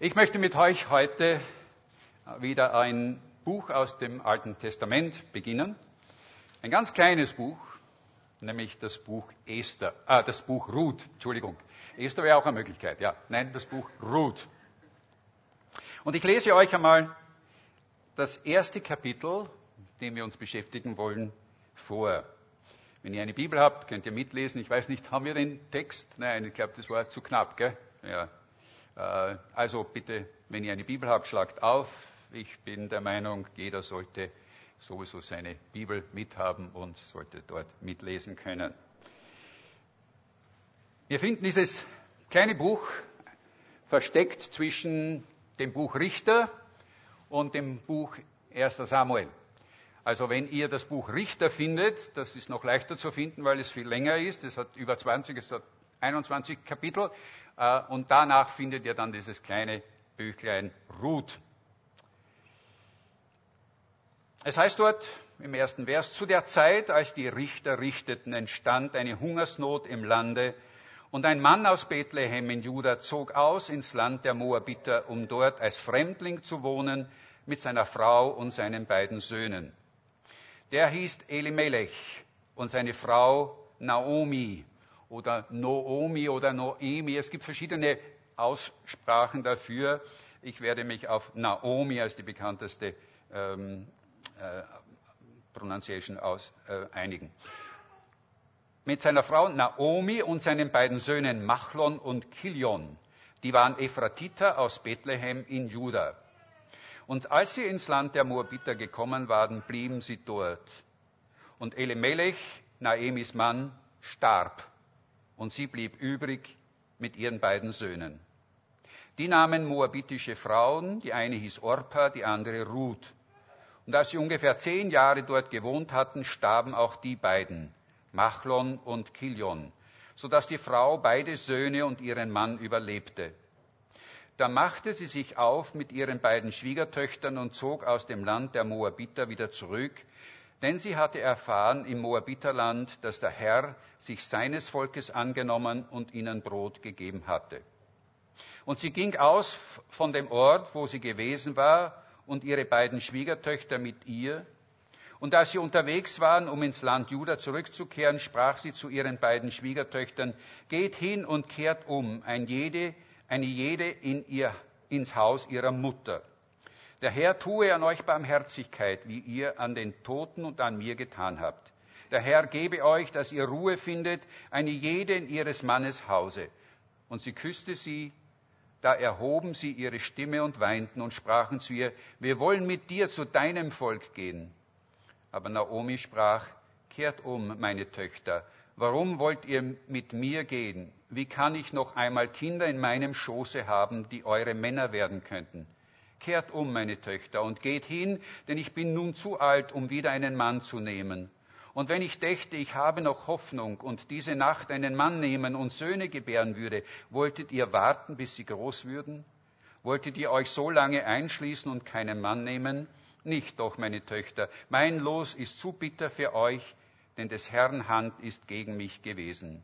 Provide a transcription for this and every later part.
Ich möchte mit euch heute wieder ein Buch aus dem Alten Testament beginnen. Ein ganz kleines Buch, nämlich das Buch Esther, äh, das Buch Ruth, Entschuldigung. Esther wäre auch eine Möglichkeit, ja. Nein, das Buch Ruth. Und ich lese euch einmal das erste Kapitel, dem wir uns beschäftigen wollen, vor. Wenn ihr eine Bibel habt, könnt ihr mitlesen. Ich weiß nicht, haben wir den Text? Nein, ich glaube, das war zu knapp, gell? Ja. Äh, also bitte, wenn ihr eine Bibel habt, schlagt auf. Ich bin der Meinung, jeder sollte sowieso seine Bibel mithaben und sollte dort mitlesen können. Wir finden dieses kleine Buch versteckt zwischen dem Buch Richter und dem Buch 1. Samuel. Also wenn ihr das Buch Richter findet, das ist noch leichter zu finden, weil es viel länger ist. Es hat über 20, es hat 21 Kapitel. Äh, und danach findet ihr dann dieses kleine Büchlein Ruth. Es heißt dort im ersten Vers, zu der Zeit, als die Richter richteten, entstand eine Hungersnot im Lande, und ein Mann aus Bethlehem in Juda zog aus ins Land der Moabiter, um dort als Fremdling zu wohnen, mit seiner Frau und seinen beiden Söhnen. Der hieß Elimelech und seine Frau Naomi oder Noomi oder Noemi. Es gibt verschiedene Aussprachen dafür. Ich werde mich auf Naomi als die bekannteste ähm, äh, Pronunciation aus, äh, einigen. Mit seiner Frau Naomi und seinen beiden Söhnen Machlon und Kilion. Die waren Ephratiter aus Bethlehem in Juda. Und als sie ins Land der Moabiter gekommen waren, blieben sie dort. Und Elimelech, Naemis Mann, starb und sie blieb übrig mit ihren beiden Söhnen. Die nahmen moabitische Frauen, die eine hieß Orpa, die andere Ruth. Und als sie ungefähr zehn Jahre dort gewohnt hatten, starben auch die beiden, Machlon und Kilion, so dass die Frau beide Söhne und ihren Mann überlebte. Da machte sie sich auf mit ihren beiden Schwiegertöchtern und zog aus dem Land der Moabiter wieder zurück, denn sie hatte erfahren im Moabiterland, dass der Herr sich seines Volkes angenommen und ihnen Brot gegeben hatte. Und sie ging aus von dem Ort, wo sie gewesen war, und ihre beiden Schwiegertöchter mit ihr. Und als sie unterwegs waren, um ins Land Juda zurückzukehren, sprach sie zu ihren beiden Schwiegertöchtern, geht hin und kehrt um, ein jede, eine jede in ihr, ins Haus ihrer Mutter. Der Herr tue an euch Barmherzigkeit, wie ihr an den Toten und an mir getan habt. Der Herr gebe euch, dass ihr Ruhe findet, eine jede in ihres Mannes Hause. Und sie küsste sie, da erhoben sie ihre Stimme und weinten und sprachen zu ihr, wir wollen mit dir zu deinem Volk gehen. Aber Naomi sprach, kehrt um, meine Töchter, warum wollt ihr mit mir gehen? Wie kann ich noch einmal Kinder in meinem Schoße haben, die eure Männer werden könnten? Kehrt um, meine Töchter, und geht hin, denn ich bin nun zu alt, um wieder einen Mann zu nehmen. Und wenn ich dächte, ich habe noch Hoffnung und diese Nacht einen Mann nehmen und Söhne gebären würde, wolltet ihr warten, bis sie groß würden? Wolltet ihr euch so lange einschließen und keinen Mann nehmen? Nicht doch, meine Töchter. Mein Los ist zu bitter für euch, denn des Herrn Hand ist gegen mich gewesen.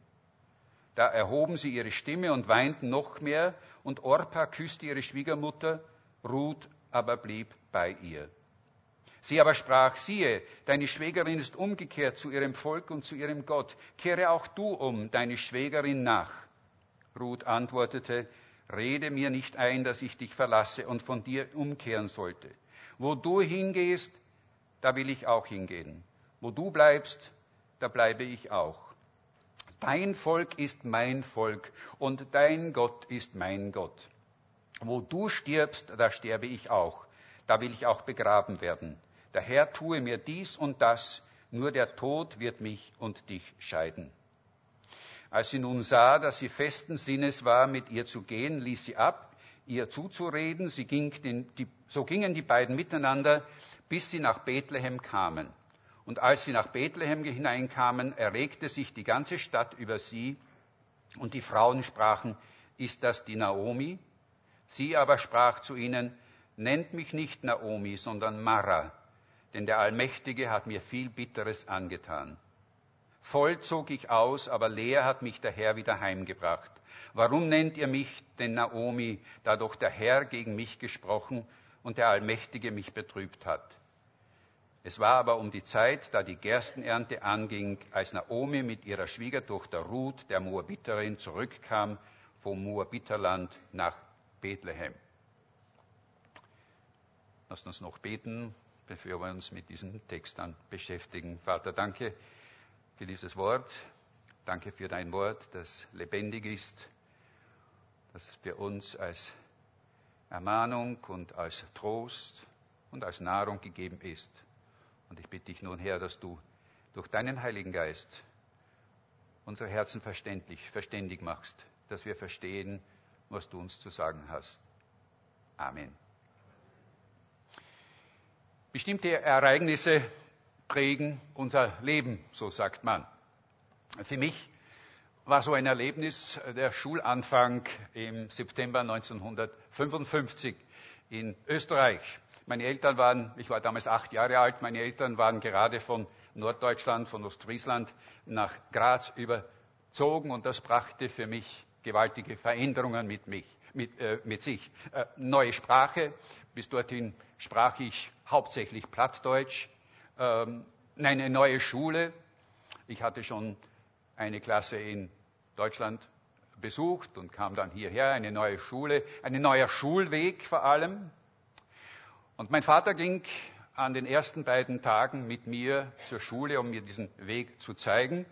Da erhoben sie ihre Stimme und weinten noch mehr, und Orpa küsste ihre Schwiegermutter, Ruth aber blieb bei ihr. Sie aber sprach, siehe, deine Schwägerin ist umgekehrt zu ihrem Volk und zu ihrem Gott. Kehre auch du um, deine Schwägerin nach. Ruth antwortete, rede mir nicht ein, dass ich dich verlasse und von dir umkehren sollte. Wo du hingehst, da will ich auch hingehen. Wo du bleibst, da bleibe ich auch. Dein Volk ist mein Volk und dein Gott ist mein Gott. Wo du stirbst, da sterbe ich auch. Da will ich auch begraben werden. Der Herr tue mir dies und das, nur der Tod wird mich und dich scheiden. Als sie nun sah, dass sie festen Sinnes war, mit ihr zu gehen, ließ sie ab, ihr zuzureden. Sie ging den, die, so gingen die beiden miteinander, bis sie nach Bethlehem kamen. Und als sie nach Bethlehem hineinkamen, erregte sich die ganze Stadt über sie, und die Frauen sprachen, ist das die Naomi? Sie aber sprach zu ihnen, nennt mich nicht Naomi, sondern Mara, denn der Allmächtige hat mir viel Bitteres angetan. Voll zog ich aus, aber leer hat mich der Herr wieder heimgebracht. Warum nennt ihr mich denn Naomi, da doch der Herr gegen mich gesprochen und der Allmächtige mich betrübt hat? Es war aber um die Zeit, da die Gerstenernte anging, als Naomi mit ihrer Schwiegertochter Ruth, der Moabiterin, zurückkam vom Moabiterland nach Bethlehem. Lasst uns noch beten, bevor wir uns mit diesem Text dann beschäftigen. Vater, danke für dieses Wort. Danke für dein Wort, das lebendig ist, das für uns als Ermahnung und als Trost und als Nahrung gegeben ist. Und ich bitte dich nun, Herr, dass du durch deinen Heiligen Geist unsere Herzen verständlich, verständig machst, dass wir verstehen, was du uns zu sagen hast. Amen. Bestimmte Ereignisse prägen unser Leben, so sagt man. Für mich war so ein Erlebnis der Schulanfang im September 1955 in Österreich. Meine Eltern waren, ich war damals acht Jahre alt, meine Eltern waren gerade von Norddeutschland, von Ostfriesland nach Graz überzogen und das brachte für mich gewaltige Veränderungen mit, mich, mit, äh, mit sich. Äh, neue Sprache, bis dorthin sprach ich hauptsächlich Plattdeutsch. Ähm, eine neue Schule. Ich hatte schon eine Klasse in Deutschland besucht und kam dann hierher, eine neue Schule, ein neuer Schulweg vor allem. Und mein Vater ging an den ersten beiden Tagen mit mir zur Schule, um mir diesen Weg zu zeigen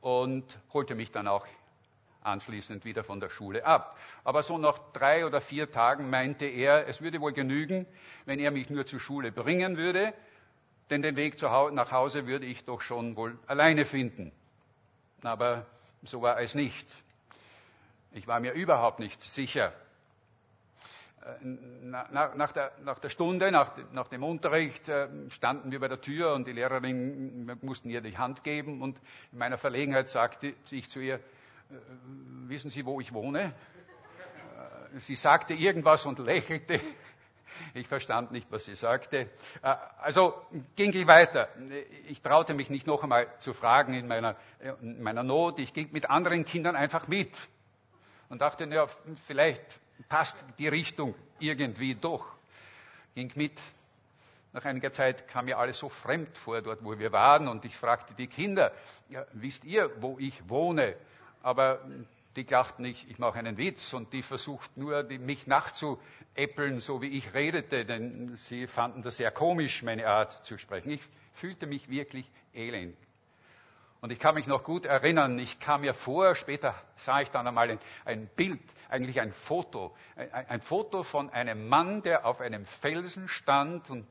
und holte mich dann auch anschließend wieder von der Schule ab. Aber so nach drei oder vier Tagen meinte er, es würde wohl genügen, wenn er mich nur zur Schule bringen würde, denn den Weg nach Hause würde ich doch schon wohl alleine finden. Aber so war es nicht. Ich war mir überhaupt nicht sicher. Äh, nach, der, nach der, Stunde, nach, nach, dem Unterricht äh, standen wir bei der Tür und die Lehrerin mussten ihr die Hand geben und in meiner Verlegenheit sagte ich zu ihr, äh, wissen Sie, wo ich wohne? Äh, sie sagte irgendwas und lächelte. Ich verstand nicht, was sie sagte. Äh, also ging ich weiter. Ich traute mich nicht noch einmal zu fragen in meiner, in meiner Not. Ich ging mit anderen Kindern einfach mit und dachte, ja, vielleicht passt die Richtung irgendwie doch. Ging mit. Nach einiger Zeit kam mir alles so fremd vor, dort wo wir waren, und ich fragte die Kinder, ja, wisst ihr, wo ich wohne? Aber die glaubten, ich, ich mache einen Witz und die versuchten nur, die, mich nachzuäppeln, so wie ich redete, denn sie fanden das sehr komisch, meine Art zu sprechen. Ich fühlte mich wirklich elend. Und ich kann mich noch gut erinnern, ich kam mir vor, später sah ich dann einmal ein, ein Bild, eigentlich ein Foto, ein, ein Foto von einem Mann, der auf einem Felsen stand und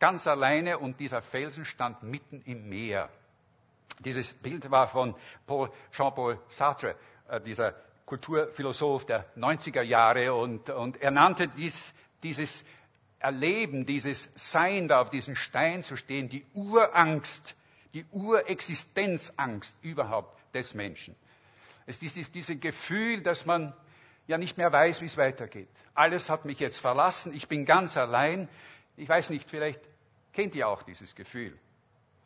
ganz alleine und dieser Felsen stand mitten im Meer. Dieses Bild war von Jean-Paul Sartre, äh, dieser Kulturphilosoph der 90er Jahre, und, und er nannte dies, dieses Erleben, dieses Sein da auf diesem Stein zu stehen, die Urangst, die Urexistenzangst überhaupt des Menschen. Es ist dieses, dieses Gefühl, dass man ja nicht mehr weiß, wie es weitergeht. Alles hat mich jetzt verlassen, ich bin ganz allein. Ich weiß nicht, vielleicht kennt ihr auch dieses Gefühl.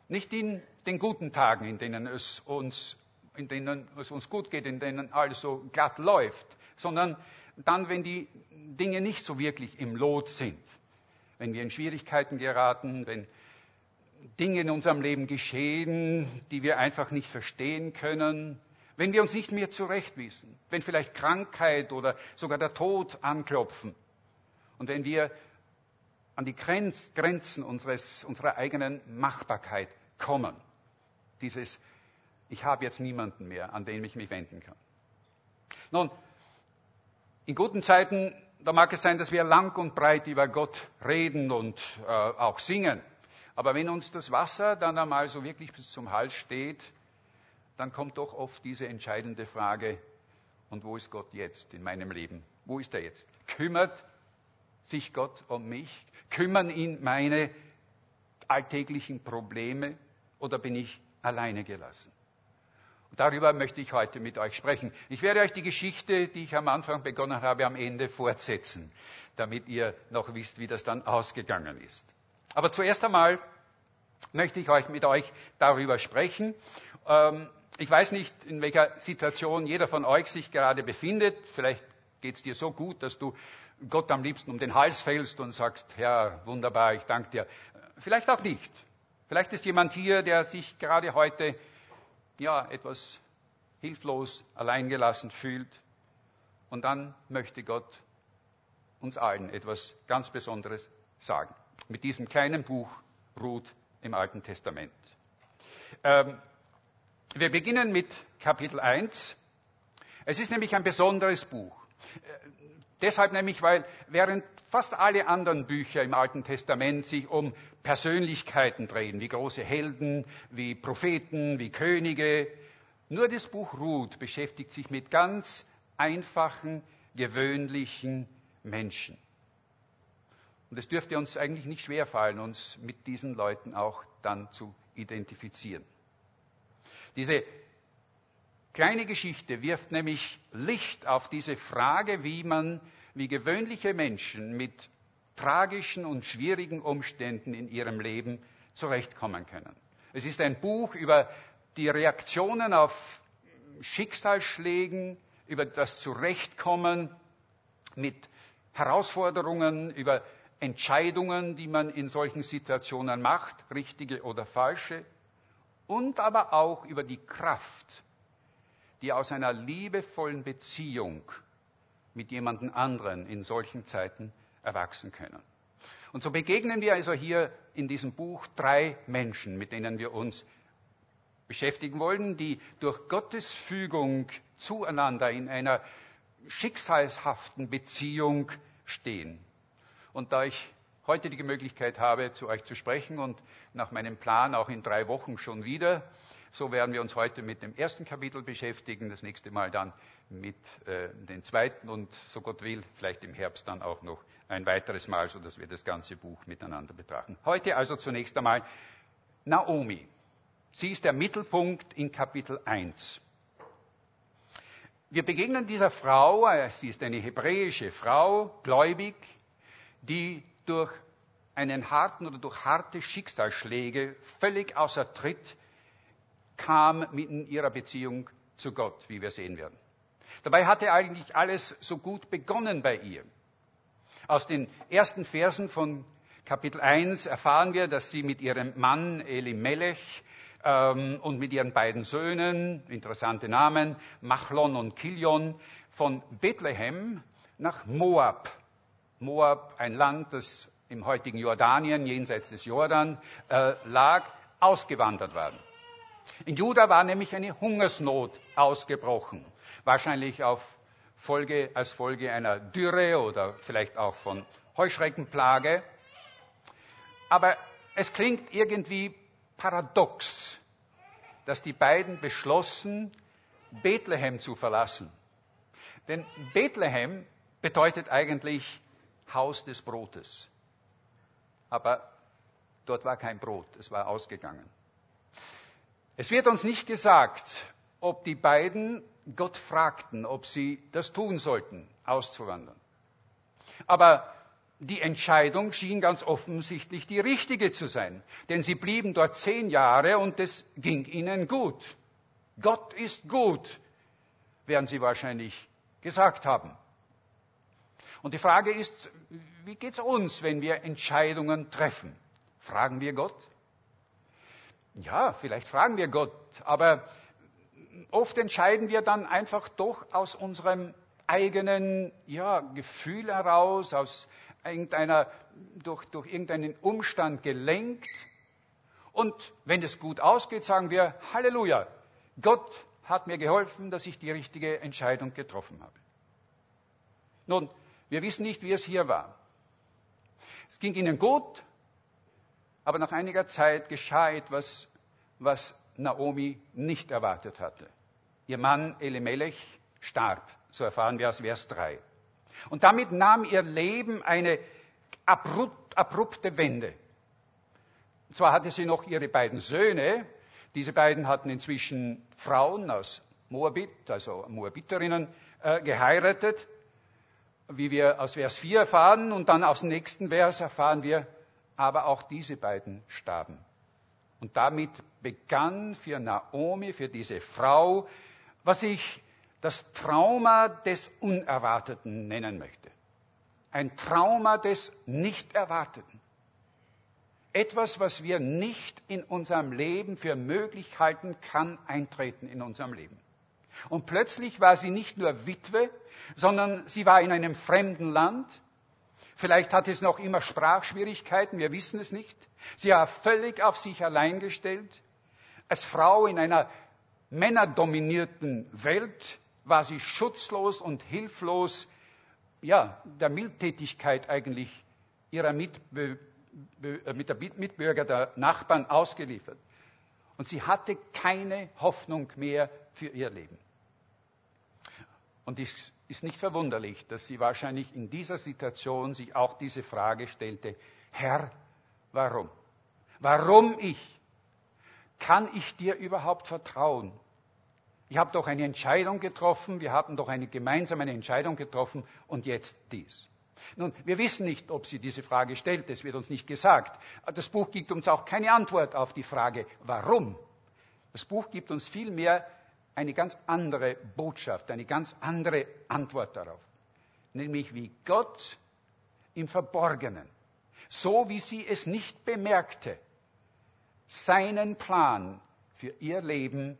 Nicht in den guten Tagen, in denen es uns, in denen es uns gut geht, in denen alles so glatt läuft, sondern dann, wenn die Dinge nicht so wirklich im Lot sind, wenn wir in Schwierigkeiten geraten, wenn Dinge in unserem Leben geschehen, die wir einfach nicht verstehen können, wenn wir uns nicht mehr zurechtwissen, wenn vielleicht Krankheit oder sogar der Tod anklopfen. Und wenn wir an die Grenzen unseres, unserer eigenen Machbarkeit kommen. Dieses, ich habe jetzt niemanden mehr, an den ich mich wenden kann. Nun, in guten Zeiten, da mag es sein, dass wir lang und breit über Gott reden und äh, auch singen. Aber wenn uns das Wasser dann einmal so wirklich bis zum Hals steht, dann kommt doch oft diese entscheidende Frage, und wo ist Gott jetzt in meinem Leben? Wo ist er jetzt? Kümmert sich Gott um mich? Kümmern ihn meine alltäglichen Probleme oder bin ich alleine gelassen? Und darüber möchte ich heute mit euch sprechen. Ich werde euch die Geschichte, die ich am Anfang begonnen habe, am Ende fortsetzen, damit ihr noch wisst, wie das dann ausgegangen ist. Aber zuerst einmal möchte ich euch mit euch darüber sprechen, ähm, Ich weiß nicht, in welcher Situation jeder von euch sich gerade befindet. Vielleicht geht es dir so gut, dass du Gott am liebsten um den Hals fällst und sagst, Herr, wunderbar, ich danke dir. Vielleicht auch nicht. Vielleicht ist jemand hier, der sich gerade heute ja etwas hilflos alleingelassen fühlt. Und dann möchte Gott uns allen etwas ganz Besonderes sagen. Mit diesem kleinen Buch Ruth im Alten Testament. Ähm, wir beginnen mit Kapitel 1. Es ist nämlich ein besonderes Buch. Äh, deshalb nämlich, weil während fast alle anderen Bücher im Alten Testament sich um Persönlichkeiten drehen, wie große Helden, wie Propheten, wie Könige, nur das Buch Ruth beschäftigt sich mit ganz einfachen, gewöhnlichen Menschen. Und es dürfte uns eigentlich nicht schwerfallen, uns mit diesen Leuten auch dann zu identifizieren. Diese kleine Geschichte wirft nämlich Licht auf diese Frage, wie man, wie gewöhnliche Menschen mit tragischen und schwierigen Umständen in ihrem Leben zurechtkommen können. Es ist ein Buch über die Reaktionen auf Schicksalsschlägen, über das Zurechtkommen mit Herausforderungen, über Entscheidungen, die man in solchen Situationen macht, richtige oder falsche, und aber auch über die Kraft, die aus einer liebevollen Beziehung mit jemandem anderen in solchen Zeiten erwachsen können. Und so begegnen wir also hier in diesem Buch drei Menschen, mit denen wir uns beschäftigen wollen, die durch Gottes Fügung zueinander in einer schicksalshaften Beziehung stehen. Und da ich heute die Möglichkeit habe, zu euch zu sprechen und nach meinem Plan auch in drei Wochen schon wieder, so werden wir uns heute mit dem ersten Kapitel beschäftigen, das nächste Mal dann mit äh, dem zweiten und so Gott will, vielleicht im Herbst dann auch noch ein weiteres Mal, sodass wir das ganze Buch miteinander betrachten. Heute also zunächst einmal Naomi. Sie ist der Mittelpunkt in Kapitel 1. Wir begegnen dieser Frau, äh, sie ist eine hebräische Frau, gläubig, die durch einen harten oder durch harte Schicksalsschläge völlig außer Tritt kam in ihrer Beziehung zu Gott, wie wir sehen werden. Dabei hatte eigentlich alles so gut begonnen bei ihr. Aus den ersten Versen von Kapitel 1 erfahren wir, dass sie mit ihrem Mann Elimelech ähm, und mit ihren beiden Söhnen, interessante Namen, Machlon und Kilion, von Bethlehem nach Moab. Moab, ein Land, das im heutigen Jordanien, jenseits des Jordan, äh, lag, ausgewandert waren. In Juda war nämlich eine Hungersnot ausgebrochen, wahrscheinlich auf Folge, als Folge einer Dürre oder vielleicht auch von Heuschreckenplage. Aber es klingt irgendwie paradox, dass die beiden beschlossen, Bethlehem zu verlassen. Denn Bethlehem bedeutet eigentlich Haus des Brotes. Aber dort war kein Brot, es war ausgegangen. Es wird uns nicht gesagt, ob die beiden Gott fragten, ob sie das tun sollten, auszuwandern. Aber die Entscheidung schien ganz offensichtlich die richtige zu sein, denn sie blieben dort zehn Jahre und es ging ihnen gut. Gott ist gut, werden sie wahrscheinlich gesagt haben. Und die Frage ist, wie geht es uns, wenn wir Entscheidungen treffen? Fragen wir Gott? Ja, vielleicht fragen wir Gott, aber oft entscheiden wir dann einfach doch aus unserem eigenen ja, Gefühl heraus, aus irgendeiner, durch, durch irgendeinen Umstand gelenkt. Und wenn es gut ausgeht, sagen wir, Halleluja, Gott hat mir geholfen, dass ich die richtige Entscheidung getroffen habe. Nun, wir wissen nicht, wie es hier war. Es ging ihnen gut, aber nach einiger Zeit geschah etwas, was Naomi nicht erwartet hatte. Ihr Mann Elimelech starb, so erfahren wir aus Vers 3. Und damit nahm ihr Leben eine abrupte Wende. Und zwar hatte sie noch ihre beiden Söhne. Diese beiden hatten inzwischen Frauen aus Moabit, also Moabiterinnen, äh, geheiratet, wie wir aus Vers 4 erfahren. Und dann aus dem nächsten Vers erfahren wir, aber auch diese beiden starben. Und damit begann für Naomi, für diese Frau, was ich das Trauma des Unerwarteten nennen möchte. Ein Trauma des Nichterwarteten. Etwas, was wir nicht in unserem Leben für möglich halten, kann eintreten in unserem Leben. Und plötzlich war sie nicht nur Witwe, sondern sie war in einem fremden Land. Vielleicht hatte sie noch immer Sprachschwierigkeiten, wir wissen es nicht. Sie war völlig auf sich allein gestellt. Als Frau in einer männerdominierten Welt war sie schutzlos und hilflos, ja, der Mildtätigkeit eigentlich ihrer Mitbe äh, mit der Mitbürger der Nachbarn ausgeliefert. Und sie hatte keine Hoffnung mehr für ihr Leben. Und es ist nicht verwunderlich, dass sie wahrscheinlich in dieser Situation sich auch diese Frage stellte, Herr, warum? Warum ich? Kann ich dir überhaupt vertrauen? Ich habe doch eine Entscheidung getroffen, wir haben doch eine gemeinsame Entscheidung getroffen und jetzt dies. Nun, wir wissen nicht, ob sie diese Frage stellt, es wird uns nicht gesagt. Das Buch gibt uns auch keine Antwort auf die Frage, warum. Das Buch gibt uns vielmehr eine ganz andere Botschaft, eine ganz andere Antwort darauf. Nämlich wie Gott im Verborgenen, so wie sie es nicht bemerkte, seinen Plan für ihr Leben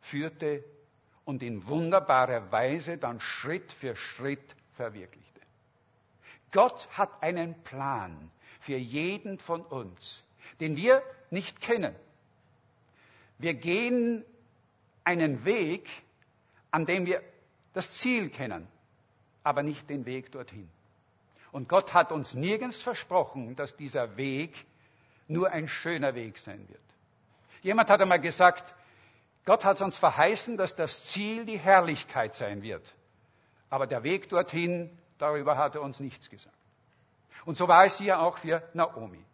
führte und in wunderbarer Weise dann Schritt für Schritt verwirklichte. Gott hat einen Plan für jeden von uns, den wir nicht kennen. Wir gehen einen Weg, an dem wir das Ziel kennen, aber nicht den Weg dorthin. Und Gott hat uns nirgends versprochen, dass dieser Weg nur ein schöner Weg sein wird. Jemand hat einmal gesagt, Gott hat uns verheißen, dass das Ziel die Herrlichkeit sein wird. Aber der Weg dorthin, darüber hat er uns nichts gesagt. Und so war es hier auch für Naomi.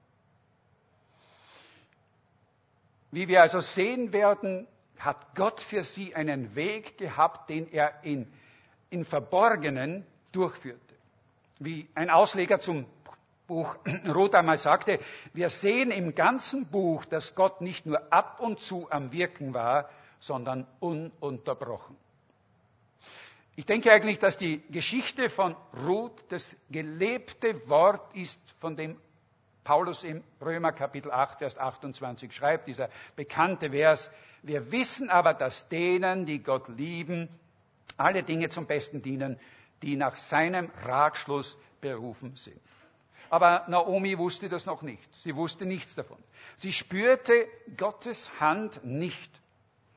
Wie wir also sehen werden, hat Gott für sie einen Weg gehabt, den er in, in Verborgenen durchführte. Wie ein Ausleger zum Buch Ruth einmal sagte, wir sehen im ganzen Buch, dass Gott nicht nur ab und zu am Wirken war, sondern ununterbrochen. Ich denke eigentlich, dass die Geschichte von Ruth das gelebte Wort ist, von dem Paulus im Römer Kapitel 8, Vers 28 schreibt, dieser bekannte Vers. Wir wissen aber, dass denen, die Gott lieben, alle Dinge zum Besten dienen, die nach seinem Ratschluss berufen sind. Aber Naomi wusste das noch nicht. Sie wusste nichts davon. Sie spürte Gottes Hand nicht.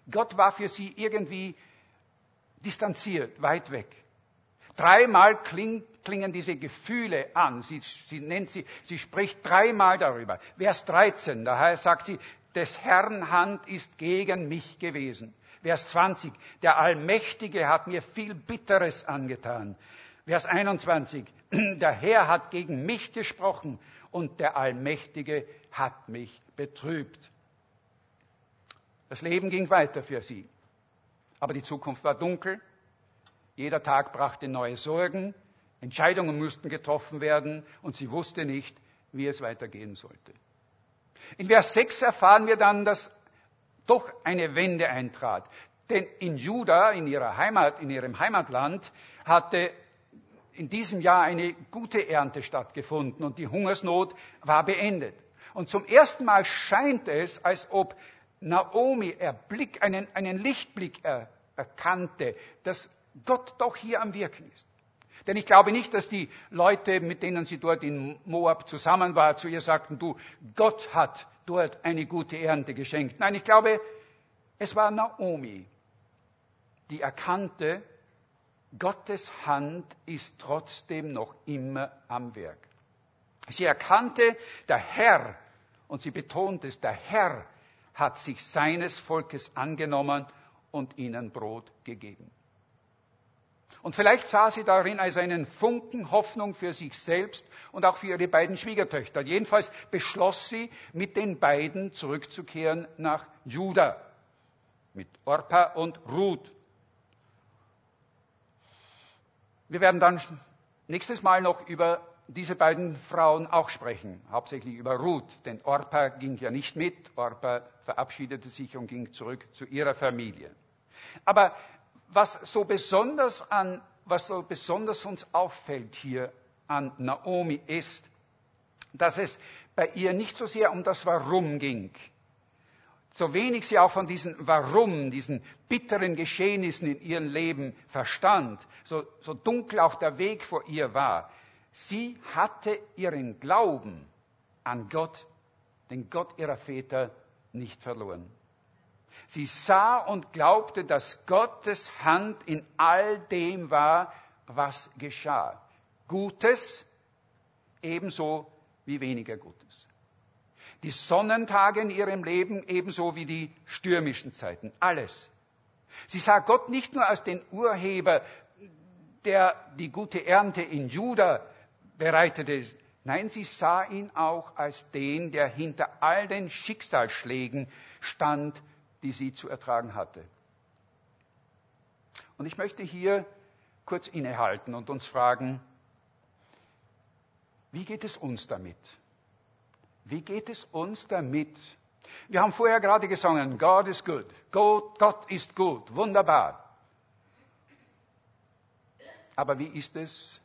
Gott war für sie irgendwie distanziert, weit weg. Dreimal kling, klingen diese Gefühle an. Sie, sie nennt sie, sie spricht dreimal darüber. Vers 13, daher sagt sie, des Herrn Hand ist gegen mich gewesen. Vers 20, der Allmächtige hat mir viel Bitteres angetan. Vers 21, der Herr hat gegen mich gesprochen und der Allmächtige hat mich betrübt. Das Leben ging weiter für sie. Aber die Zukunft war dunkel. Jeder Tag brachte neue Sorgen. Entscheidungen mussten getroffen werden und sie wusste nicht, wie es weitergehen sollte. In Vers 6 erfahren wir dann, dass doch eine Wende eintrat. Denn in Juda, in ihrer Heimat, in ihrem Heimatland, hatte in diesem Jahr eine gute Ernte stattgefunden und die Hungersnot war beendet. Und zum ersten Mal scheint es, als ob Naomi erblick, einen, einen Lichtblick er, erkannte, dass Gott doch hier am Wirken ist. Denn ich glaube nicht, dass die Leute, mit denen sie dort in Moab zusammen war, zu ihr sagten, du, Gott hat dort eine gute Ernte geschenkt. Nein, ich glaube, es war Naomi, die erkannte, Gottes Hand ist trotzdem noch immer am Werk. Sie erkannte, der Herr, und sie betont es, der Herr hat sich seines Volkes angenommen und ihnen Brot gegeben. Und vielleicht sah sie darin also einen Funken Hoffnung für sich selbst und auch für ihre beiden Schwiegertöchter. Jedenfalls beschloss sie, mit den beiden zurückzukehren nach Juda. Mit Orpa und Ruth. Wir werden dann nächstes Mal noch über diese beiden Frauen auch sprechen, hauptsächlich über Ruth, denn Orpa ging ja nicht mit, Orpa verabschiedete sich und ging zurück zu ihrer Familie. Aber was so besonders an, was so besonders uns auffällt hier an Naomi ist, dass es bei ihr nicht so sehr um das Warum ging, so wenig sie auch von diesen Warum, diesen bitteren Geschehnissen in ihrem Leben verstand, so, so dunkel auch der Weg vor ihr war, sie hatte ihren Glauben an Gott, den Gott ihrer Väter, nicht verloren. Sie sah und glaubte, dass Gottes Hand in all dem war, was geschah. Gutes ebenso wie weniger Gutes. Die Sonnentage in ihrem Leben ebenso wie die stürmischen Zeiten. Alles. Sie sah Gott nicht nur als den Urheber, der die gute Ernte in Juda bereitete. Nein, sie sah ihn auch als den, der hinter all den Schicksalsschlägen stand, die sie zu ertragen hatte. Und ich möchte hier kurz innehalten und uns fragen, wie geht es uns damit? Wie geht es uns damit? Wir haben vorher gerade gesungen, God is good. Gott, Gott ist gut. Wunderbar. Aber wie ist es,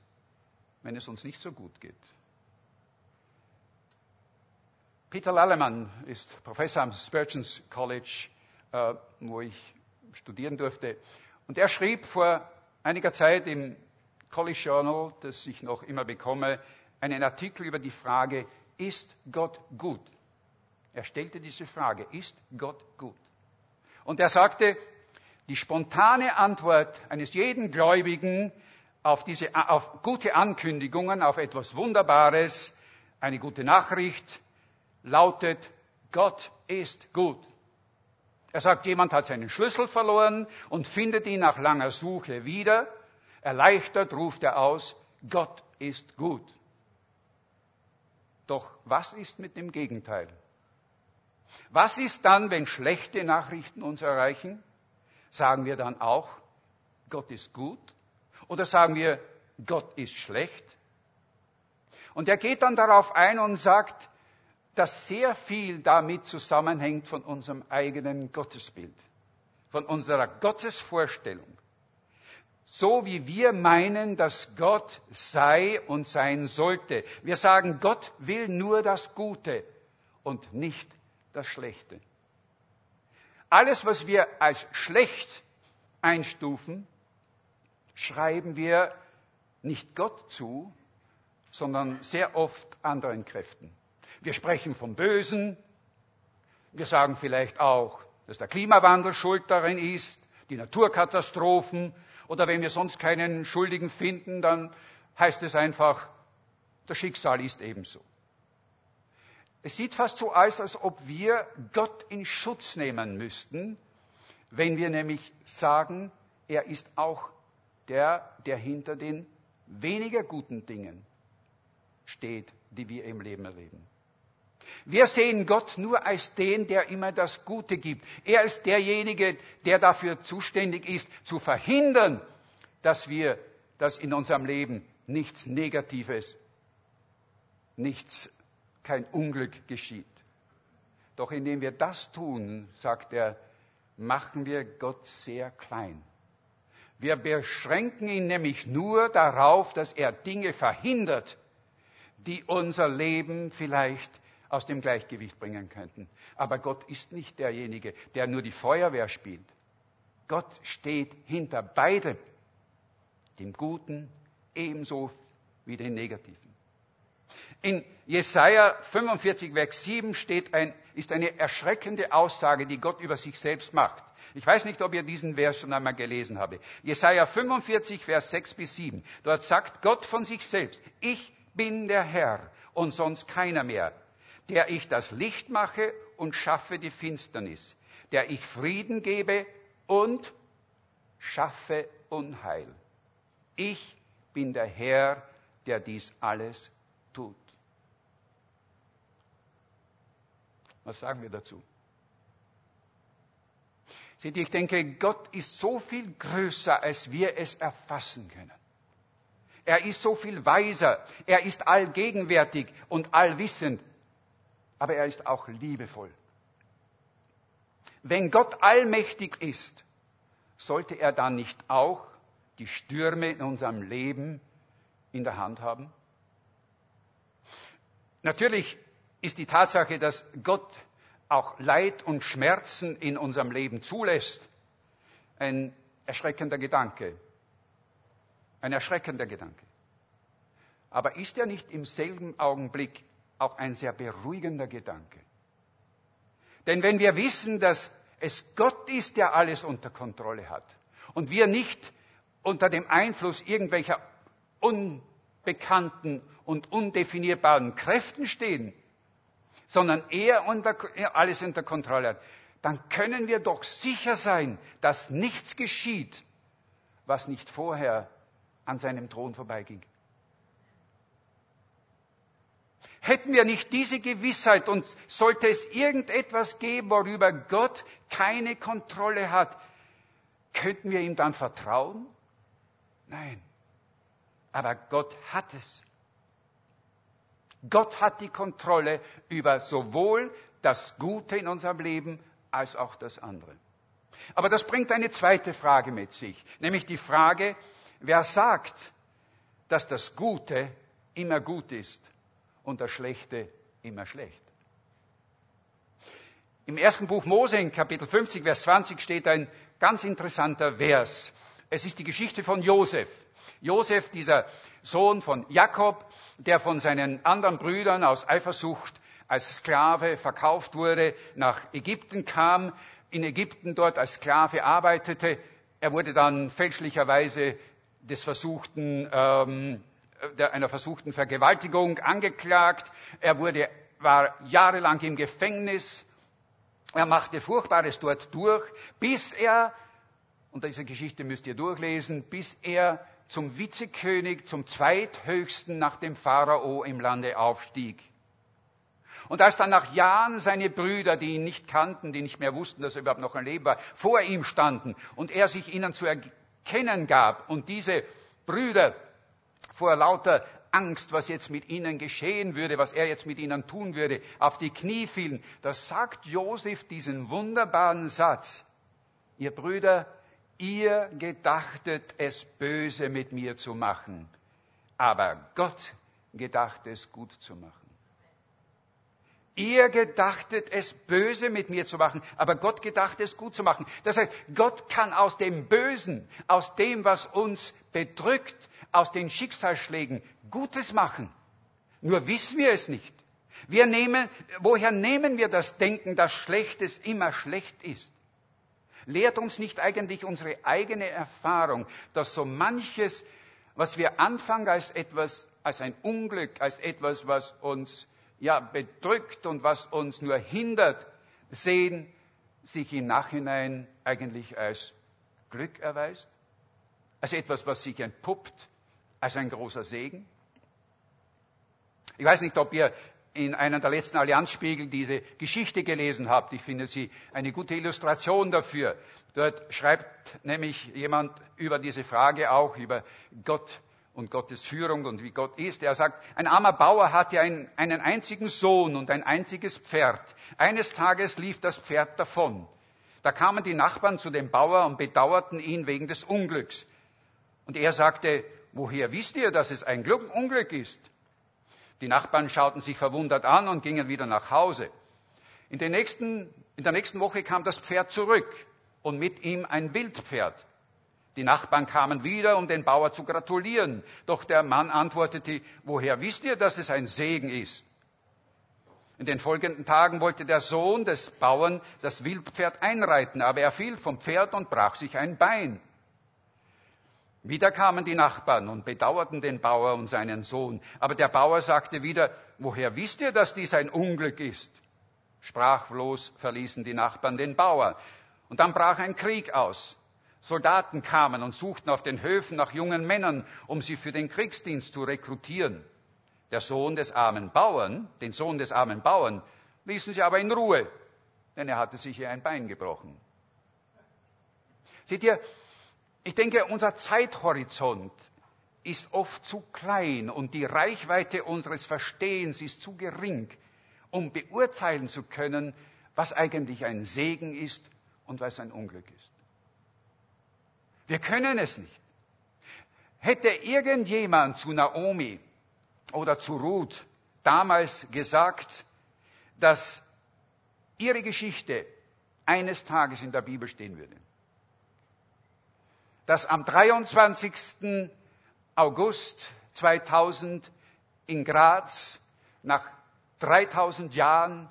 wenn es uns nicht so gut geht? Peter Lallemann ist Professor am Spurgeon's College, äh, wo ich studieren durfte. Und er schrieb vor einiger Zeit im College Journal, das ich noch immer bekomme, einen Artikel über die Frage, ist Gott gut? Er stellte diese Frage, ist Gott gut? Und er sagte, die spontane Antwort eines jeden Gläubigen auf, diese, auf gute Ankündigungen, auf etwas Wunderbares, eine gute Nachricht, lautet, Gott ist gut. Er sagt, jemand hat seinen Schlüssel verloren und findet ihn nach langer Suche wieder. Erleichtert ruft er aus, Gott ist gut. Doch was ist mit dem Gegenteil? Was ist dann, wenn schlechte Nachrichten uns erreichen? Sagen wir dann auch, Gott ist gut? Oder sagen wir, Gott ist schlecht? Und er geht dann darauf ein und sagt, dass sehr viel damit zusammenhängt von unserem eigenen Gottesbild, von unserer Gottesvorstellung so wie wir meinen, dass Gott sei und sein sollte. Wir sagen, Gott will nur das Gute und nicht das Schlechte. Alles, was wir als schlecht einstufen, schreiben wir nicht Gott zu, sondern sehr oft anderen Kräften. Wir sprechen vom Bösen, wir sagen vielleicht auch, dass der Klimawandel schuld darin ist, die Naturkatastrophen, oder wenn wir sonst keinen Schuldigen finden, dann heißt es einfach, das Schicksal ist ebenso. Es sieht fast so aus, als ob wir Gott in Schutz nehmen müssten, wenn wir nämlich sagen, er ist auch der, der hinter den weniger guten Dingen steht, die wir im Leben erleben. Wir sehen Gott nur als den, der immer das Gute gibt. Er ist derjenige, der dafür zuständig ist, zu verhindern, dass wir, dass in unserem Leben nichts Negatives, nichts, kein Unglück geschieht. Doch indem wir das tun, sagt er, machen wir Gott sehr klein. Wir beschränken ihn nämlich nur darauf, dass er Dinge verhindert, die unser Leben vielleicht aus dem Gleichgewicht bringen könnten. Aber Gott ist nicht derjenige, der nur die Feuerwehr spielt. Gott steht hinter beidem, dem Guten ebenso wie den Negativen. In Jesaja 45, Vers 7 steht ein, ist eine erschreckende Aussage, die Gott über sich selbst macht. Ich weiß nicht, ob ihr diesen Vers schon einmal gelesen habt. Jesaja 45, Vers 6 bis 7. Dort sagt Gott von sich selbst, ich bin der Herr und sonst keiner mehr der ich das Licht mache und schaffe die Finsternis, der ich Frieden gebe und schaffe Unheil. Ich bin der Herr, der dies alles tut. Was sagen wir dazu? Seht ihr, ich denke, Gott ist so viel größer, als wir es erfassen können. er ist so viel weiser, er ist allgegenwärtig und allwissend, aber er ist auch liebevoll. Wenn Gott allmächtig ist, sollte er dann nicht auch die Stürme in unserem Leben in der Hand haben? Natürlich ist die Tatsache, dass Gott auch Leid und Schmerzen in unserem Leben zulässt, ein erschreckender Gedanke. Ein erschreckender Gedanke. Aber ist er nicht im selben Augenblick auch ein sehr beruhigender Gedanke? Denn wenn wir wissen, dass es Gott ist, der alles unter Kontrolle hat und wir nicht unter dem Einfluss irgendwelcher unbekannten und undefinierbaren Kräften stehen, sondern er unter, alles unter Kontrolle hat, dann können wir doch sicher sein, dass nichts geschieht, was nicht vorher an seinem Thron vorbeiging. Hätten wir nicht diese Gewissheit und sollte es irgendetwas geben, worüber Gott keine Kontrolle hat, könnten wir ihm dann vertrauen? Nein. Aber Gott hat es. Gott hat die Kontrolle über sowohl das Gute in unserem Leben als auch das andere. Aber das bringt eine zweite Frage mit sich, nämlich die Frage, wer sagt, dass das Gute immer gut ist und das Schlechte immer schlecht? Im ersten Buch Mose in Kapitel 50, Vers 20 steht ein ganz interessanter Vers. Es ist die Geschichte von Josef. Josef, dieser Sohn von Jakob, der von seinen anderen Brüdern aus Eifersucht als Sklave verkauft wurde, nach Ägypten kam, in Ägypten dort als Sklave arbeitete. Er wurde dann fälschlicherweise des versuchten, ähm, einer versuchten Vergewaltigung angeklagt. Er wurde, war jahrelang im Gefängnis. Er machte Furchtbares dort durch, bis er, und diese Geschichte müsst ihr durchlesen, bis er zum Vizekönig, zum zweithöchsten nach dem Pharao im Lande aufstieg. Und als dann nach Jahren seine Brüder, die ihn nicht kannten, die nicht mehr wussten, dass er überhaupt noch ein Leben war, vor ihm standen und er sich ihnen zu erkennen gab und diese Brüder vor lauter Angst, was jetzt mit ihnen geschehen würde, was er jetzt mit ihnen tun würde, auf die Knie fielen, da sagt Josef diesen wunderbaren Satz, ihr Brüder, ihr gedachtet es böse mit mir zu machen, aber Gott gedacht es gut zu machen. Ihr gedachtet es böse mit mir zu machen, aber Gott gedacht es gut zu machen. Das heißt, Gott kann aus dem Bösen, aus dem, was uns bedrückt, aus den Schicksalsschlägen Gutes machen. Nur wissen wir es nicht. Wir nehmen, woher nehmen wir das Denken, dass Schlechtes immer schlecht ist? Lehrt uns nicht eigentlich unsere eigene Erfahrung, dass so manches, was wir anfangen als etwas, als ein Unglück, als etwas, was uns ja bedrückt und was uns nur hindert, sehen, sich im Nachhinein eigentlich als Glück erweist? Als etwas, was sich entpuppt, als ein großer Segen? Ich weiß nicht, ob ihr in einem der letzten Allianzspiegel diese Geschichte gelesen habt. Ich finde sie eine gute Illustration dafür. Dort schreibt nämlich jemand über diese Frage auch, über Gott und Gottes Führung und wie Gott ist. Er sagt, ein armer Bauer hatte einen, einen einzigen Sohn und ein einziges Pferd. Eines Tages lief das Pferd davon. Da kamen die Nachbarn zu dem Bauer und bedauerten ihn wegen des Unglücks. Und er sagte, woher wisst ihr, dass es ein Unglück ist? Die Nachbarn schauten sich verwundert an und gingen wieder nach Hause. In, nächsten, in der nächsten Woche kam das Pferd zurück und mit ihm ein Wildpferd. Die Nachbarn kamen wieder, um den Bauer zu gratulieren. Doch der Mann antwortete, woher wisst ihr, dass es ein Segen ist? In den folgenden Tagen wollte der Sohn des Bauern das Wildpferd einreiten, aber er fiel vom Pferd und brach sich ein Bein. Wieder kamen die Nachbarn und bedauerten den Bauer und seinen Sohn. Aber der Bauer sagte wieder, woher wisst ihr, dass dies ein Unglück ist? Sprachlos verließen die Nachbarn den Bauer. Und dann brach ein Krieg aus. Soldaten kamen und suchten auf den Höfen nach jungen Männern, um sie für den Kriegsdienst zu rekrutieren. Der Sohn des armen Bauern, den Sohn des armen Bauern, ließen sie aber in Ruhe, denn er hatte sich hier ein Bein gebrochen. Seht ihr, ich denke, unser Zeithorizont ist oft zu klein und die Reichweite unseres Verstehens ist zu gering, um beurteilen zu können, was eigentlich ein Segen ist und was ein Unglück ist. Wir können es nicht. Hätte irgendjemand zu Naomi oder zu Ruth damals gesagt, dass ihre Geschichte eines Tages in der Bibel stehen würde, dass am 23. August 2000 in Graz nach 3000 Jahren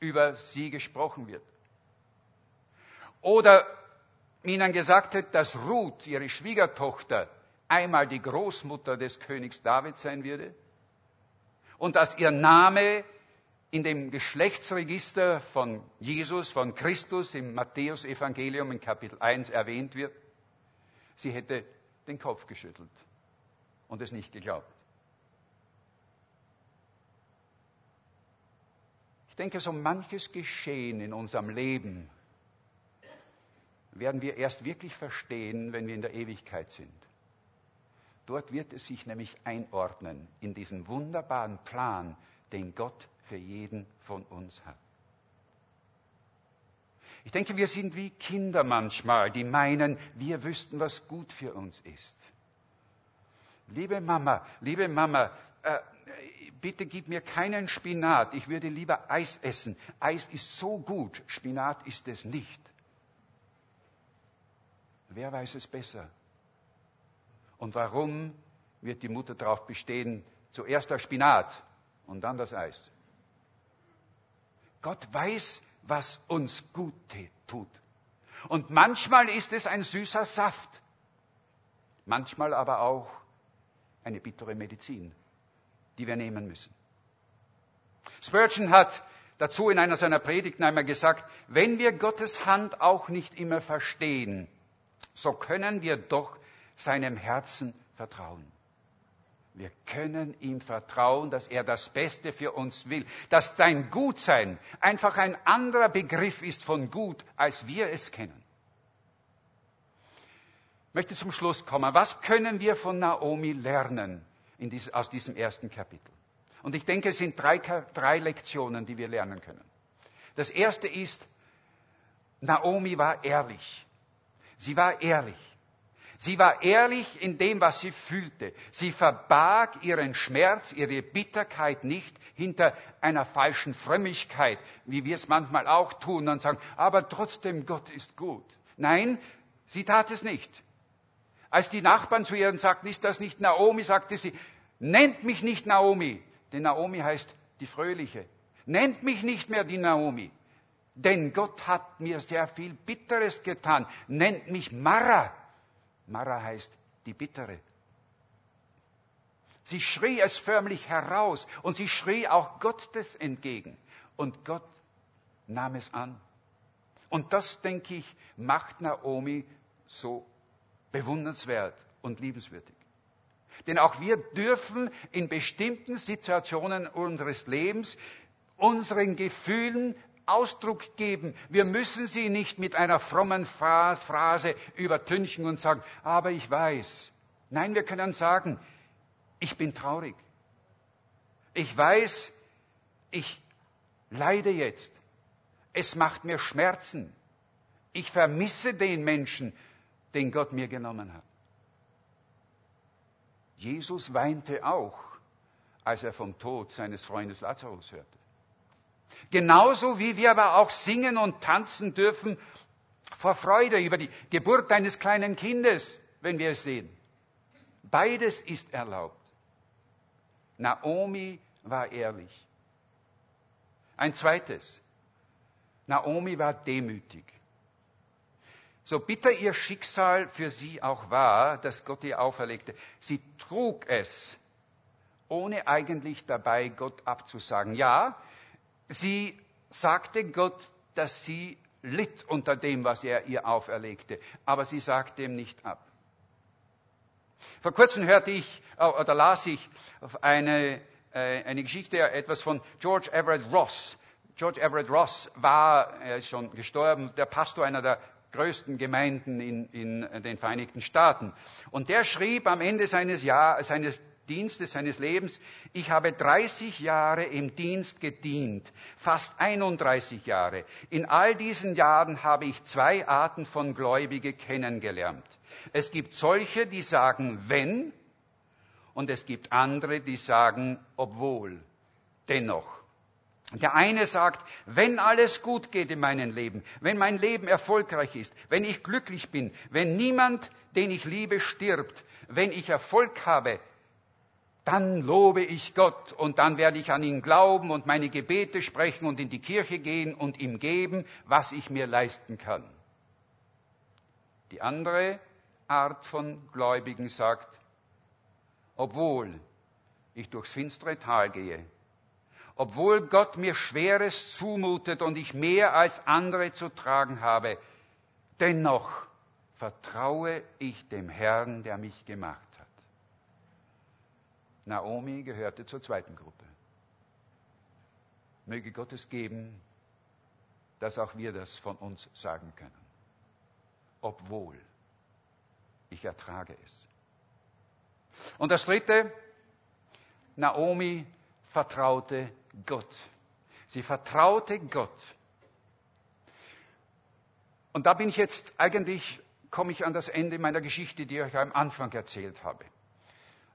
über sie gesprochen wird. Oder ihnen gesagt hat, dass Ruth, ihre Schwiegertochter, einmal die Großmutter des Königs David sein würde und dass ihr Name in dem Geschlechtsregister von Jesus, von Christus im Matthäusevangelium in Kapitel 1 erwähnt wird, sie hätte den Kopf geschüttelt und es nicht geglaubt. Ich denke, so manches Geschehen in unserem Leben werden wir erst wirklich verstehen, wenn wir in der Ewigkeit sind. Dort wird es sich nämlich einordnen in diesen wunderbaren Plan, den Gott für jeden von uns hat. Ich denke, wir sind wie Kinder manchmal, die meinen, wir wüssten, was gut für uns ist. Liebe Mama, liebe Mama, äh, bitte gib mir keinen Spinat, ich würde lieber Eis essen. Eis ist so gut, Spinat ist es nicht. Wer weiß es besser? Und warum wird die Mutter darauf bestehen, zuerst der Spinat und dann das Eis? Gott weiß, was uns gut tut. Und manchmal ist es ein süßer Saft, manchmal aber auch eine bittere Medizin, die wir nehmen müssen. Spurgeon hat dazu in einer seiner Predigten einmal gesagt, wenn wir Gottes Hand auch nicht immer verstehen, so können wir doch seinem Herzen vertrauen. Wir können ihm vertrauen, dass er das Beste für uns will, dass sein Gutsein einfach ein anderer Begriff ist von Gut, als wir es kennen. Ich möchte zum Schluss kommen. Was können wir von Naomi lernen dieses, aus diesem ersten Kapitel? Und ich denke, es sind drei, drei Lektionen, die wir lernen können. Das erste ist, Naomi war ehrlich. Sie war ehrlich. Sie war ehrlich in dem, was sie fühlte. Sie verbarg ihren Schmerz, ihre Bitterkeit nicht hinter einer falschen Frömmigkeit, wie wir es manchmal auch tun und sagen, aber trotzdem Gott ist gut. Nein, sie tat es nicht. Als die Nachbarn zu ihr sagten, ist das nicht Naomi, sagte sie, nennt mich nicht Naomi, denn Naomi heißt die Fröhliche. Nennt mich nicht mehr die Naomi, denn Gott hat mir sehr viel Bitteres getan. Nennt mich Mara. Mara heißt die Bittere. Sie schrie es förmlich heraus und sie schrie auch Gottes entgegen. Und Gott nahm es an. Und das, denke ich, macht Naomi so bewundernswert und liebenswürdig. Denn auch wir dürfen in bestimmten Situationen unseres Lebens unseren Gefühlen Ausdruck geben. Wir müssen sie nicht mit einer frommen Phrase übertünchen und sagen, aber ich weiß. Nein, wir können sagen, ich bin traurig. Ich weiß, ich leide jetzt. Es macht mir Schmerzen. Ich vermisse den Menschen, den Gott mir genommen hat. Jesus weinte auch, als er vom Tod seines Freundes Lazarus hörte. Genauso wie wir aber auch singen und tanzen dürfen vor Freude über die Geburt eines kleinen Kindes, wenn wir es sehen. Beides ist erlaubt. Naomi war ehrlich. Ein zweites. Naomi war demütig. So bitter ihr Schicksal für sie auch war, das Gott ihr auferlegte, sie trug es, ohne eigentlich dabei Gott abzusagen. Ja, Sie sagte Gott, dass sie litt unter dem, was er ihr auferlegte, aber sie sagte ihm nicht ab. Vor kurzem hörte ich äh, oder las ich eine, äh, eine Geschichte, etwas von George Everett Ross. George Everett Ross war, er ist schon gestorben, der Pastor einer der größten Gemeinden in, in den Vereinigten Staaten. Und der schrieb am Ende seines, Jahr, seines Dienstes, seines Lebens, ich habe 30 Jahre im Dienst gedient, fast 31 Jahre. In all diesen Jahren habe ich zwei Arten von Gläubige kennengelernt. Es gibt solche, die sagen wenn, und es gibt andere, die sagen obwohl, dennoch. Der eine sagt, wenn alles gut geht in meinem Leben, wenn mein Leben erfolgreich ist, wenn ich glücklich bin, wenn niemand, den ich liebe, stirbt, wenn ich Erfolg habe, dann lobe ich Gott und dann werde ich an ihn glauben und meine Gebete sprechen und in die Kirche gehen und ihm geben, was ich mir leisten kann. Die andere Art von Gläubigen sagt, obwohl ich durchs finstere Tal gehe, obwohl Gott mir Schweres zumutet und ich mehr als andere zu tragen habe, dennoch vertraue ich dem Herrn, der mich gemacht. Naomi gehörte zur zweiten Gruppe. Möge Gott es geben, dass auch wir das von uns sagen können. Obwohl ich ertrage es. Und das dritte, Naomi vertraute Gott. Sie vertraute Gott. Und da bin ich jetzt eigentlich, komme ich an das Ende meiner Geschichte, die ich euch am Anfang erzählt habe.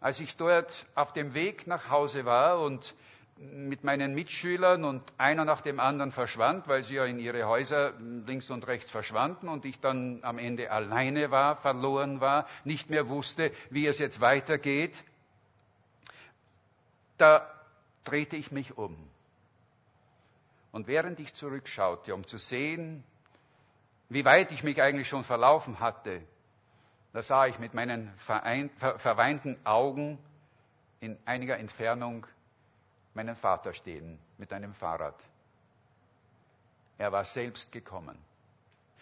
Als ich dort auf dem Weg nach Hause war und mit meinen Mitschülern und einer nach dem anderen verschwand, weil sie ja in ihre Häuser links und rechts verschwanden und ich dann am Ende alleine war, verloren war, nicht mehr wusste, wie es jetzt weitergeht, da drehte ich mich um. Und während ich zurückschaute, um zu sehen, wie weit ich mich eigentlich schon verlaufen hatte, da sah ich mit meinen verweinten Augen in einiger Entfernung meinen Vater stehen mit einem Fahrrad. Er war selbst gekommen.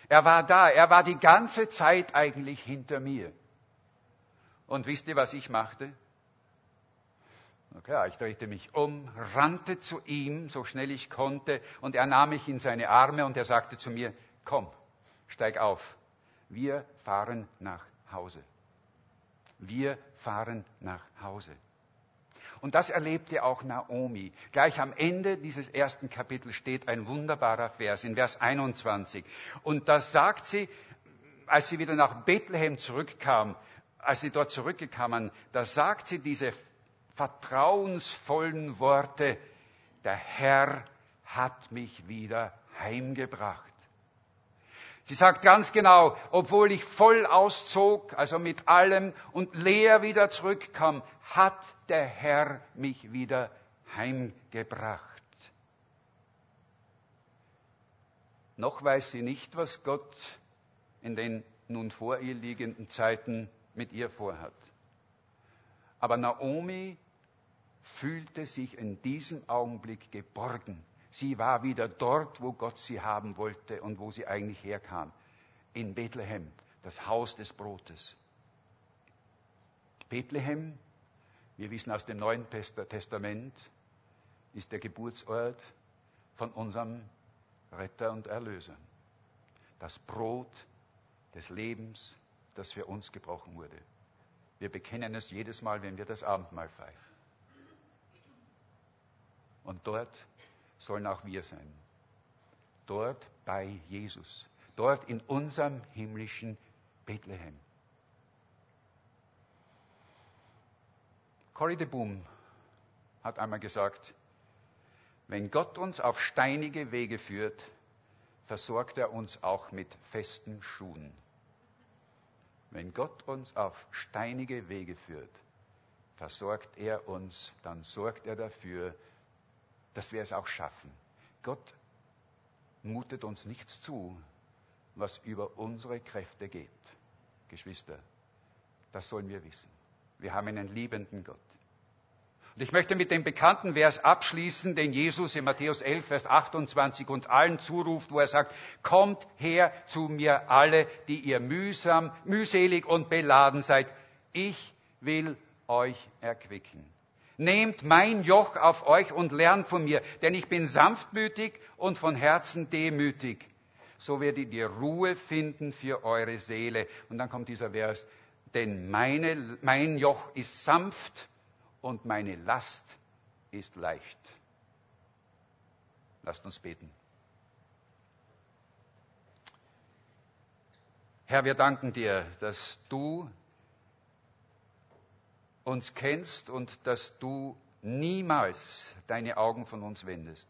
Er war da, er war die ganze Zeit eigentlich hinter mir. Und wisst ihr, was ich machte? Na klar, ich drehte mich um, rannte zu ihm, so schnell ich konnte, und er nahm mich in seine Arme und er sagte zu mir, komm, steig auf, wir fahren nach Hause. Wir fahren nach Hause. Und das erlebte auch Naomi. Gleich am Ende dieses ersten Kapitels steht ein wunderbarer Vers in Vers 21. Und da sagt sie, als sie wieder nach Bethlehem zurückkam, als sie dort zurückgekamen, da sagt sie diese vertrauensvollen Worte, der Herr hat mich wieder heimgebracht. Sie sagt ganz genau, obwohl ich voll auszog, also mit allem und leer wieder zurückkam, hat der Herr mich wieder heimgebracht. Noch weiß sie nicht, was Gott in den nun vor ihr liegenden Zeiten mit ihr vorhat. Aber Naomi fühlte sich in diesem Augenblick geborgen. Sie war wieder dort, wo Gott sie haben wollte und wo sie eigentlich herkam. In Bethlehem, das Haus des Brotes. Bethlehem, wir wissen aus dem Neuen Testament, ist der Geburtsort von unserem Retter und Erlöser. Das Brot des Lebens, das für uns gebrochen wurde. Wir bekennen es jedes Mal, wenn wir das Abendmahl feiern. Und dort sollen auch wir sein. Dort bei Jesus. Dort in unserem himmlischen Bethlehem. Corrie de Boom hat einmal gesagt, wenn Gott uns auf steinige Wege führt, versorgt er uns auch mit festen Schuhen. Wenn Gott uns auf steinige Wege führt, versorgt er uns, dann sorgt er dafür, dass wir es auch schaffen. Gott mutet uns nichts zu, was über unsere Kräfte geht. Geschwister, das sollen wir wissen. Wir haben einen liebenden Gott. Und ich möchte mit dem bekannten Vers abschließen, den Jesus in Matthäus 11, Vers 28 uns allen zuruft, wo er sagt, kommt her zu mir alle, die ihr mühsam, mühselig und beladen seid. Ich will euch erquicken. Nehmt mein Joch auf euch und lernt von mir, denn ich bin sanftmütig und von Herzen demütig. so werdet ihr Ruhe finden für eure Seele. Und dann kommt dieser Vers, denn meine, mein Joch ist sanft und meine Last ist leicht. Lasst uns beten. Herr, wir danken dir, dass du uns kennst und dass du niemals deine Augen von uns wendest.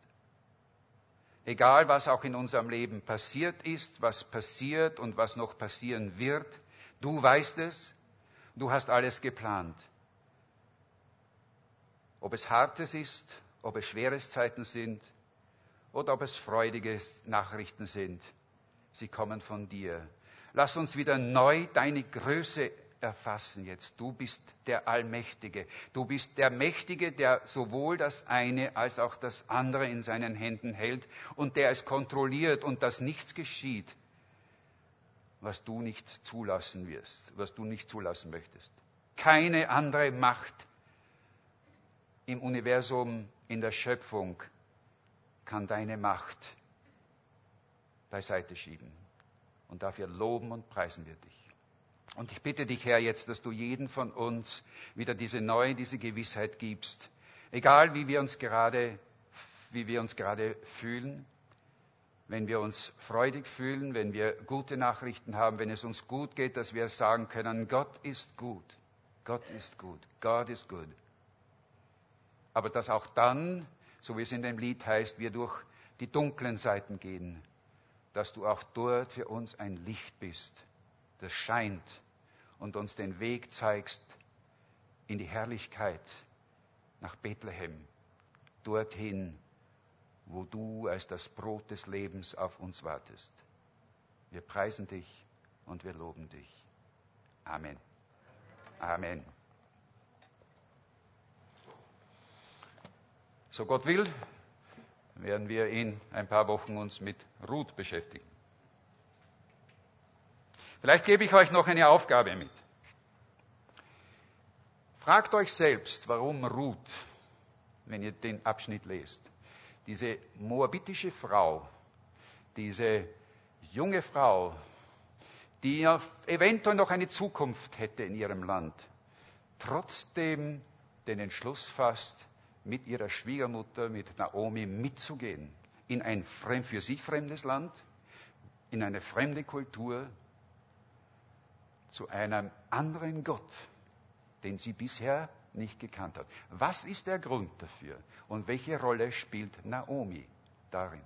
Egal, was auch in unserem Leben passiert ist, was passiert und was noch passieren wird, du weißt es, du hast alles geplant. Ob es hartes ist, ob es schweres Zeiten sind oder ob es freudige Nachrichten sind, sie kommen von dir. Lass uns wieder neu deine Größe erfassen jetzt. Du bist der Allmächtige. Du bist der Mächtige, der sowohl das eine als auch das andere in seinen Händen hält und der es kontrolliert und dass nichts geschieht, was du nicht zulassen wirst, was du nicht zulassen möchtest. Keine andere Macht im Universum, in der Schöpfung kann deine Macht beiseite schieben. Und dafür loben und preisen wir dich. Und ich bitte dich, Herr, jetzt, dass du jeden von uns wieder diese neue, diese Gewissheit gibst. Egal, wie wir uns gerade, wie wir uns gerade fühlen, wenn wir uns freudig fühlen, wenn wir gute Nachrichten haben, wenn es uns gut geht, dass wir sagen können, Gott ist gut. Gott ist gut. Gott ist gut. Aber dass auch dann, so wie es in dem Lied heißt, wir durch die dunklen Seiten gehen, dass du auch dort für uns ein Licht bist das scheint und uns den Weg zeigst in die Herrlichkeit nach Bethlehem, dorthin, wo du als das Brot des Lebens auf uns wartest. Wir preisen dich und wir loben dich. Amen. Amen. So Gott will, werden wir in ein paar Wochen uns mit Ruth beschäftigen. Vielleicht gebe ich euch noch eine Aufgabe mit. Fragt euch selbst, warum Ruth, wenn ihr den Abschnitt lest, diese moabitische Frau, diese junge Frau, die eventuell noch eine Zukunft hätte in ihrem Land, trotzdem den Entschluss fasst, mit ihrer Schwiegermutter, mit Naomi mitzugehen in ein für sie fremdes Land, in eine fremde Kultur, zu einem anderen Gott, den sie bisher nicht gekannt hat. Was ist der Grund dafür und welche Rolle spielt Naomi darin?